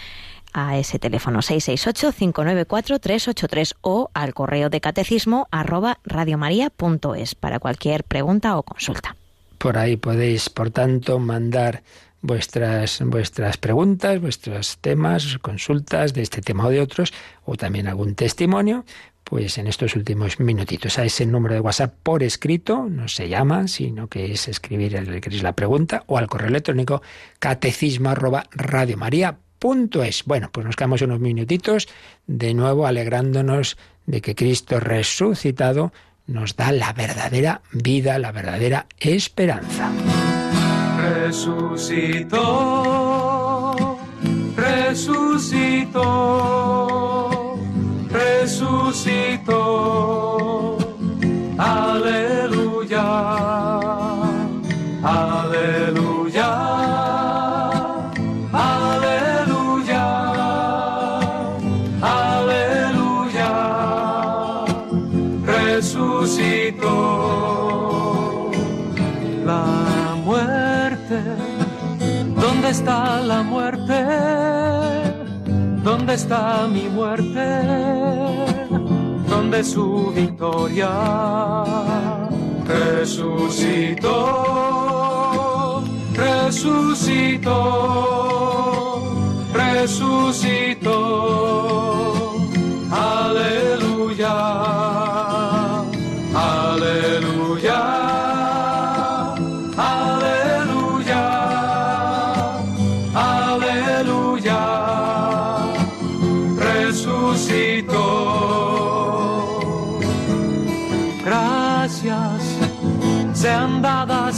a ese teléfono 668-594-383 o al correo de catecismo arroba radiomaria.es para cualquier pregunta o consulta. Por ahí podéis, por tanto, mandar vuestras, vuestras preguntas, vuestros temas, consultas de este tema o de otros, o también algún testimonio, pues en estos últimos minutitos. A ese número de WhatsApp por escrito, no se llama, sino que es escribir el que la pregunta, o al correo electrónico catecismo arroba radio.es. Bueno, pues nos quedamos unos minutitos de nuevo alegrándonos de que Cristo resucitado nos da la verdadera vida, la verdadera esperanza. Resucitó, resucitó, resucitó. Aleluya. Está mi muerte? ¿Dónde su victoria? Resucitó, resucitó, resucitó. Aleluya.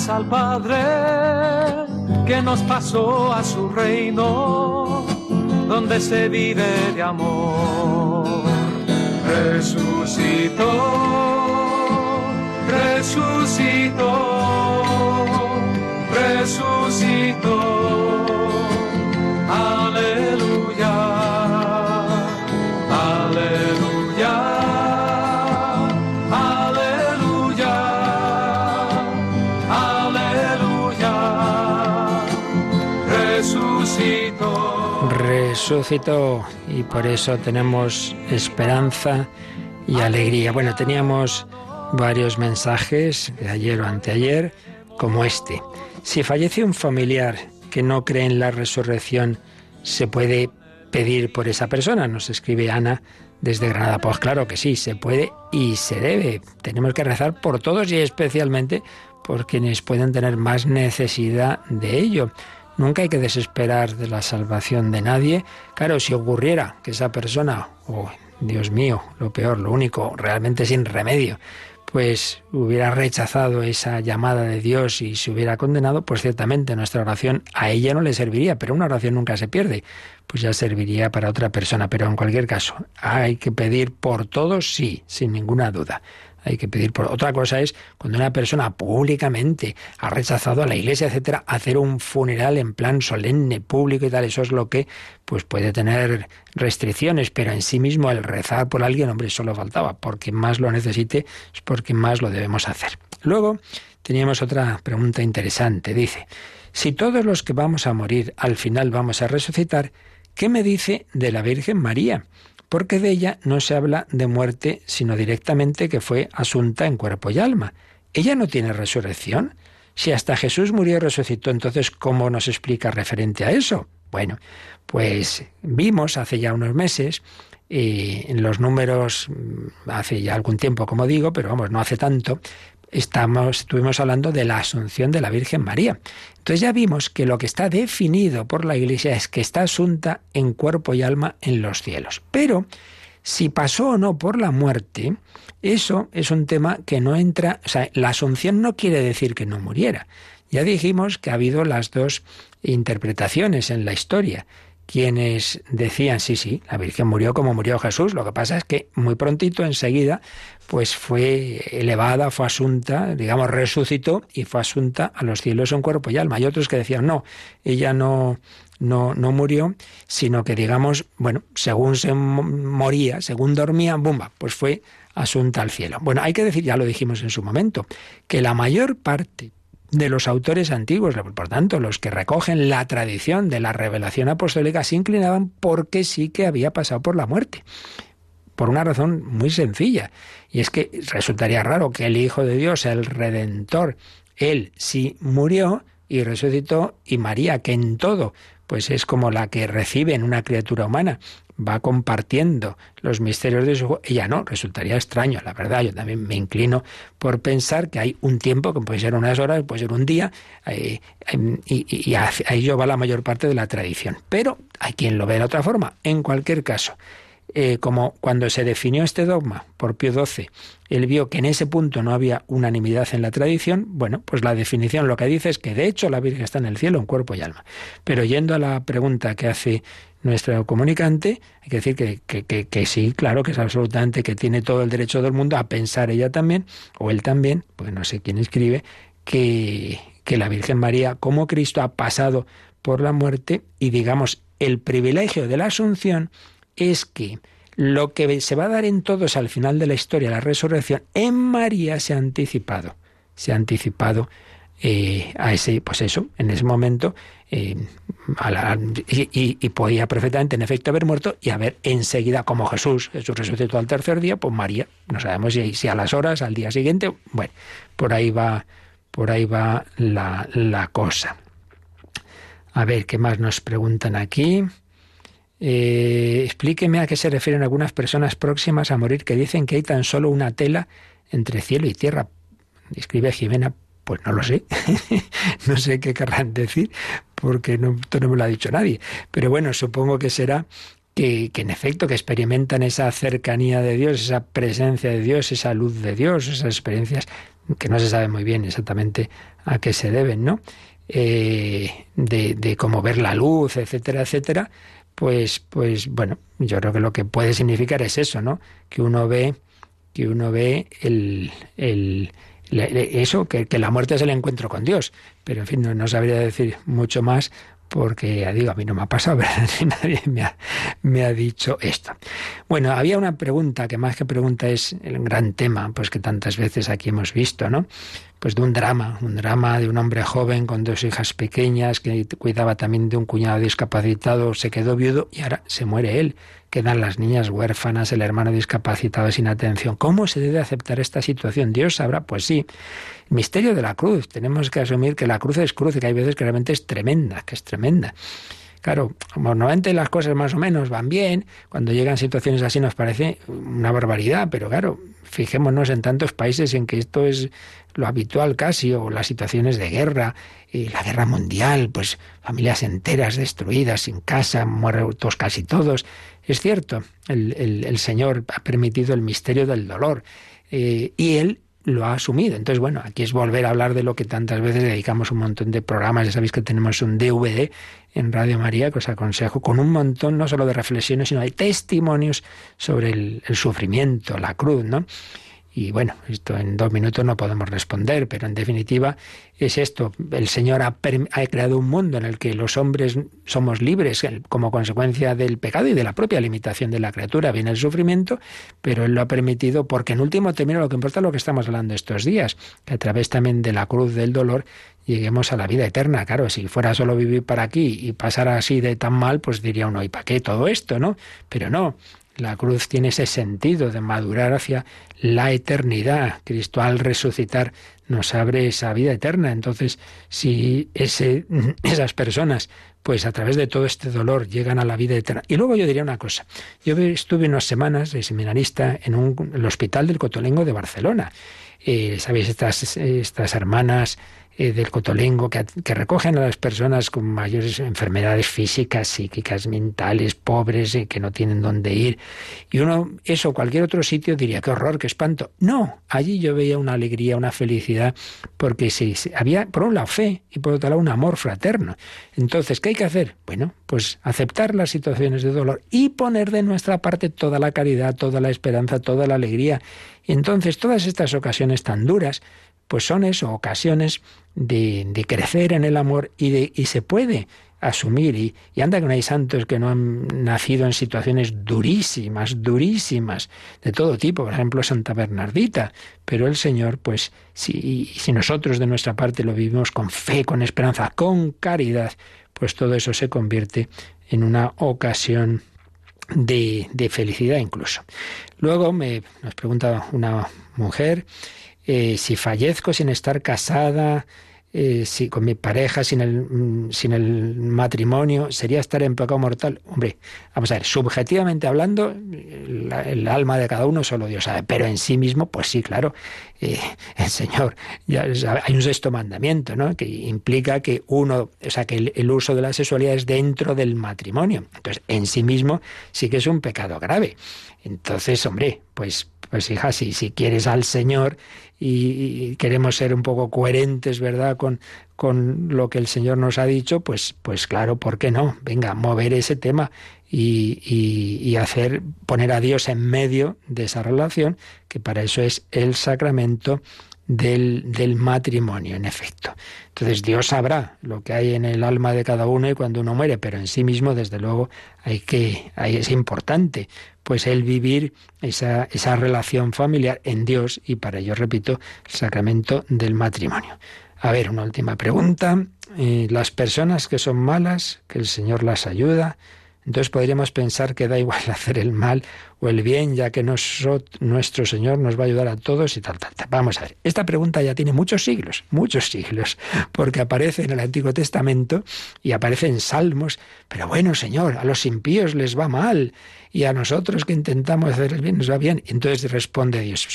Al Padre que nos pasó a su reino, donde se vive de amor. Resucitó, resucitó, resucitó. Resucitó y por eso tenemos esperanza y alegría. Bueno, teníamos varios mensajes de ayer o anteayer, como este. Si fallece un familiar que no cree en la resurrección, ¿se puede pedir por esa persona? Nos escribe Ana desde Granada. Pues claro que sí, se puede y se debe. Tenemos que rezar por todos y especialmente por quienes pueden tener más necesidad de ello. Nunca hay que desesperar de la salvación de nadie. Claro, si ocurriera que esa persona, oh, Dios mío, lo peor, lo único, realmente sin remedio, pues hubiera rechazado esa llamada de Dios y se hubiera condenado, pues ciertamente nuestra oración a ella no le serviría, pero una oración nunca se pierde, pues ya serviría para otra persona. Pero en cualquier caso, hay que pedir por todos, sí, sin ninguna duda hay que pedir por otra cosa es cuando una persona públicamente ha rechazado a la iglesia, etcétera, hacer un funeral en plan solemne, público y tal, eso es lo que pues puede tener restricciones, pero en sí mismo el rezar por alguien, hombre, solo faltaba, porque más lo necesite es porque más lo debemos hacer. Luego teníamos otra pregunta interesante, dice, si todos los que vamos a morir al final vamos a resucitar, ¿qué me dice de la Virgen María? Porque de ella no se habla de muerte, sino directamente que fue asunta en cuerpo y alma. ¿Ella no tiene resurrección? Si hasta Jesús murió y resucitó, entonces ¿cómo nos explica referente a eso? Bueno, pues vimos hace ya unos meses eh, en los números, mm, hace ya algún tiempo, como digo, pero vamos, no hace tanto, estamos, estuvimos hablando de la asunción de la Virgen María. Entonces ya vimos que lo que está definido por la Iglesia es que está asunta en cuerpo y alma en los cielos. Pero si pasó o no por la muerte, eso es un tema que no entra, o sea, la asunción no quiere decir que no muriera. Ya dijimos que ha habido las dos interpretaciones en la historia quienes decían, sí, sí, la Virgen murió como murió Jesús, lo que pasa es que muy prontito, enseguida, pues fue elevada, fue asunta, digamos, resucitó y fue asunta a los cielos en cuerpo y alma. Y otros que decían, no, ella no, no, no murió, sino que, digamos, bueno, según se moría, según dormía, ¡bumba! Pues fue asunta al cielo. Bueno, hay que decir, ya lo dijimos en su momento, que la mayor parte de los autores antiguos, por tanto, los que recogen la tradición de la revelación apostólica, se inclinaban porque sí que había pasado por la muerte. Por una razón muy sencilla. Y es que resultaría raro que el Hijo de Dios, el Redentor, él sí murió y resucitó, y María, que en todo pues es como la que recibe en una criatura humana va compartiendo los misterios de su ella no, resultaría extraño, la verdad, yo también me inclino por pensar que hay un tiempo, que puede ser unas horas, puede ser un día, eh, em, y, y, a ello va la mayor parte de la tradición. Pero hay quien lo ve de otra forma. En cualquier caso, eh, como cuando se definió este dogma por Pío XII, él vio que en ese punto no había unanimidad en la tradición, bueno, pues la definición lo que dice es que de hecho la Virgen está en el cielo en cuerpo y alma. Pero yendo a la pregunta que hace nuestro comunicante, hay que decir que, que, que, sí, claro, que es absolutamente que tiene todo el derecho del mundo a pensar ella también, o él también, porque no sé quién escribe, que, que la Virgen María, como Cristo, ha pasado por la muerte y digamos el privilegio de la Asunción es que lo que se va a dar en todos al final de la historia, la resurrección, en María se ha anticipado, se ha anticipado eh, a ese, pues eso, en ese momento, eh, y, podía perfectamente en efecto haber muerto y haber enseguida, como Jesús, Jesús resucitó al tercer día, pues María, no sabemos si, a las horas, al día siguiente, bueno, por ahí va, por ahí va la cosa. A ver, ¿qué más nos preguntan aquí? Eh, explíqueme a qué se refieren algunas personas próximas a morir que dicen que hay tan solo una tela entre cielo y tierra. Escribe Jimena, pues no lo sé, no sé qué querrán decir, porque no, esto no me lo ha dicho nadie. Pero bueno, supongo que será que, que, en efecto que experimentan esa cercanía de Dios, esa presencia de Dios, esa luz de Dios, esas experiencias que no se sabe muy bien exactamente a qué se deben, ¿no? Eh, de, de cómo ver la luz, etcétera, etcétera pues, pues bueno, yo creo que lo que puede significar es eso, ¿no? Que uno ve, que uno ve el, el, eso, que, que, la muerte es el encuentro con Dios. Pero en fin, no, no sabría decir mucho más porque ya digo, a mí no me ha pasado, ¿verdad? nadie me ha, me ha, dicho esto. Bueno, había una pregunta que más que pregunta es el gran tema, pues que tantas veces aquí hemos visto, ¿no? Pues de un drama, un drama de un hombre joven con dos hijas pequeñas que cuidaba también de un cuñado discapacitado, se quedó viudo y ahora se muere él. Quedan las niñas huérfanas, el hermano discapacitado sin atención. ¿Cómo se debe aceptar esta situación? Dios sabrá, pues sí misterio de la cruz. Tenemos que asumir que la cruz es cruz y que hay veces que realmente es tremenda, que es tremenda. Claro, como normalmente las cosas más o menos van bien, cuando llegan situaciones así nos parece una barbaridad, pero claro, fijémonos en tantos países en que esto es lo habitual casi, o las situaciones de guerra, y la guerra mundial, pues familias enteras destruidas, sin casa, muertos casi todos. Es cierto, el, Señor ha permitido el misterio del dolor, eh, y Él lo ha asumido. Entonces, bueno, aquí es volver a hablar de lo que tantas veces dedicamos un montón de programas. Ya sabéis que tenemos un DVD en Radio María que os aconsejo con un montón no solo de reflexiones, sino de testimonios sobre el, el sufrimiento, la cruz, ¿no? Y bueno, esto en dos minutos no podemos responder, pero en definitiva es esto. El Señor ha, creado un mundo en el que los hombres somos libres como consecuencia del pecado y de la propia limitación de la criatura. Viene el sufrimiento, pero Él lo ha permitido porque en último término lo que importa es lo que estamos hablando estos días, que a través también de la cruz del dolor lleguemos a la vida eterna. Claro, si fuera solo vivir para aquí y pasar así de tan mal, pues diría uno, ¿y para qué todo esto, no? Pero no, la cruz tiene ese sentido de madurar hacia la eternidad. Cristo al resucitar nos abre esa vida eterna. Entonces, si ese, esas personas, pues a través de todo este dolor, llegan a la vida eterna. Y luego yo diría una cosa. Yo estuve unas semanas de seminarista en, un, el Hospital del Cotolengo de Barcelona. Eh, ¿Sabéis? Estas, estas hermanas eh, del cotolengo, que, recogen a las personas con mayores enfermedades físicas, psíquicas, mentales, pobres, y que no tienen dónde ir. Y uno, eso, cualquier otro sitio diría, qué horror, qué espanto. No, allí yo veía una alegría, una felicidad, porque sí, había, por un lado, fe y por otro lado, un amor fraterno. Entonces, ¿qué hay que hacer? Bueno, pues aceptar las situaciones de dolor y poner de nuestra parte toda la caridad, toda la esperanza, toda la alegría. Entonces, todas estas ocasiones tan duras, pues son eso, ocasiones de, de crecer en el amor y, de, y se puede asumir. Y, y, anda que no hay santos que no han nacido en situaciones durísimas, durísimas, de todo tipo, por ejemplo Santa Bernardita. Pero el Señor, pues, si, si nosotros de nuestra parte lo vivimos con fe, con esperanza, con caridad, pues todo eso se convierte en una ocasión de, de felicidad incluso. Luego me nos pregunta una mujer eh, si fallezco sin estar casada, eh, si con mi pareja sin el, mm, sin el matrimonio sería estar en pecado mortal. Hombre, vamos a ver, subjetivamente hablando, el, alma de cada uno solo Dios sabe, pero en sí mismo, pues sí, claro, eh, el Señor, ya hay un sexto mandamiento, ¿no? Que implica que uno, o sea, que el, el uso de la sexualidad es dentro del matrimonio. Entonces, en sí mismo sí que es un pecado grave. Entonces, hombre, pues, pues hija, si, si quieres al Señor y, queremos ser un poco coherentes, ¿verdad?, con, con lo que el Señor nos ha dicho, pues, pues claro, ¿por qué no? Venga, mover ese tema y, y, hacer, poner a Dios en medio de esa relación, que para eso es el sacramento del, del, matrimonio, en efecto. Entonces Dios sabrá lo que hay en el alma de cada uno y cuando uno muere, pero en sí mismo, desde luego, hay que, hay, es importante pues el vivir esa, esa relación familiar en Dios y para ello, repito, el sacramento del matrimonio. A ver, una última pregunta. Eh, las personas que son malas, que el Señor las ayuda, entonces podríamos pensar que da igual hacer el mal o el bien, ya que nuestro Señor nos va a ayudar a todos y tal, tal, tal. Vamos a ver, esta pregunta ya tiene muchos siglos, muchos siglos, porque aparece en el Antiguo Testamento y aparece en Salmos, pero bueno, Señor, a los impíos les va mal y a nosotros que intentamos hacer el bien nos va bien. Entonces responde Dios,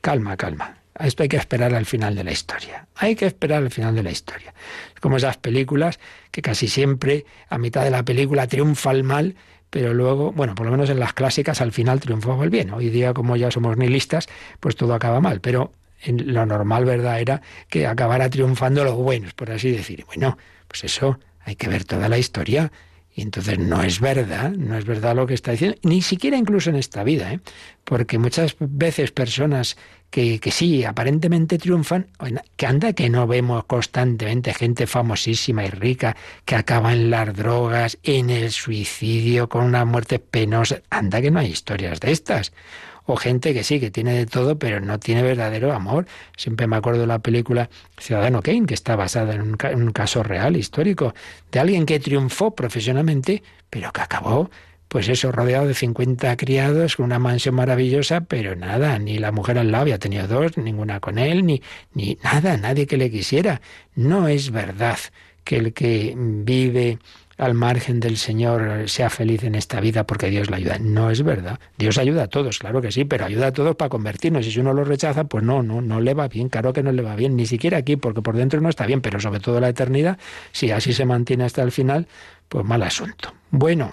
calma, calma, esto hay que esperar al final de la historia. Hay que esperar al final de la historia. Como esas películas que casi siempre a mitad de la película triunfa el mal, pero luego, bueno, por lo menos en las clásicas al final triunfaba el bien. Hoy día, como ya somos nihilistas, pues todo acaba mal. Pero en lo normal, ¿verdad?, era que acabara triunfando los buenos, por así decir. Bueno, pues eso hay que ver toda la historia. Y entonces no es verdad, no es verdad lo que está diciendo, ni siquiera incluso en esta vida, ¿eh? porque muchas veces personas que, que sí, aparentemente triunfan, que anda que no vemos constantemente gente famosísima y rica que acaba en las drogas, en el suicidio, con una muerte penosa, anda que no hay historias de estas. O gente que sí, que tiene de todo, pero no tiene verdadero amor. Siempre me acuerdo de la película Ciudadano Kane, que está basada en un, en un caso real, histórico, de alguien que triunfó profesionalmente, pero que acabó pues eso, rodeado de 50 criados, con una mansión maravillosa, pero nada, ni la mujer al lado había tenido dos, ninguna con él, ni, ni nada, nadie que le quisiera. No es verdad que el que vive al margen del Señor sea feliz en esta vida porque Dios le ayuda. No es verdad. Dios ayuda a todos, claro que sí, pero ayuda a todos para convertirnos. Y si uno lo rechaza, pues no, no, no le va bien, claro que no le va bien, ni siquiera aquí, porque por dentro no está bien, pero sobre todo la eternidad, si así se mantiene hasta el final, pues mal asunto. Bueno,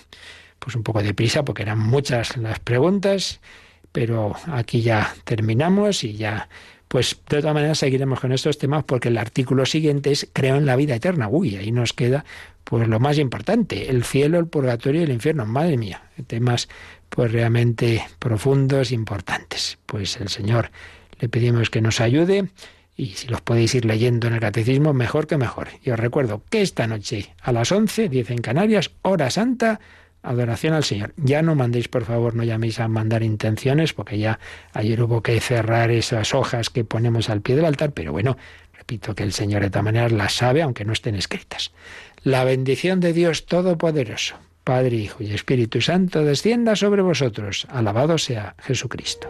pues un poco de prisa porque eran muchas las preguntas, pero aquí ya terminamos y ya pues de todas maneras seguiremos con estos temas porque el artículo siguiente es creo en la vida eterna. Uy, ahí nos queda pues lo más importante, el cielo, el purgatorio y el infierno. Madre mía, temas pues realmente profundos, importantes. Pues el Señor le pedimos que nos ayude y si los podéis ir leyendo en el catecismo, mejor que mejor. Y os recuerdo que esta noche a las 11, 10 en Canarias, hora santa, adoración al Señor. Ya no mandéis, por favor, no llaméis a mandar intenciones, porque ya ayer hubo que cerrar esas hojas que ponemos al pie del altar, pero bueno, repito que el Señor de todas maneras las sabe, aunque no estén escritas. La bendición de Dios Todopoderoso, Padre, Hijo y Espíritu Santo, descienda sobre vosotros. Alabado sea Jesucristo.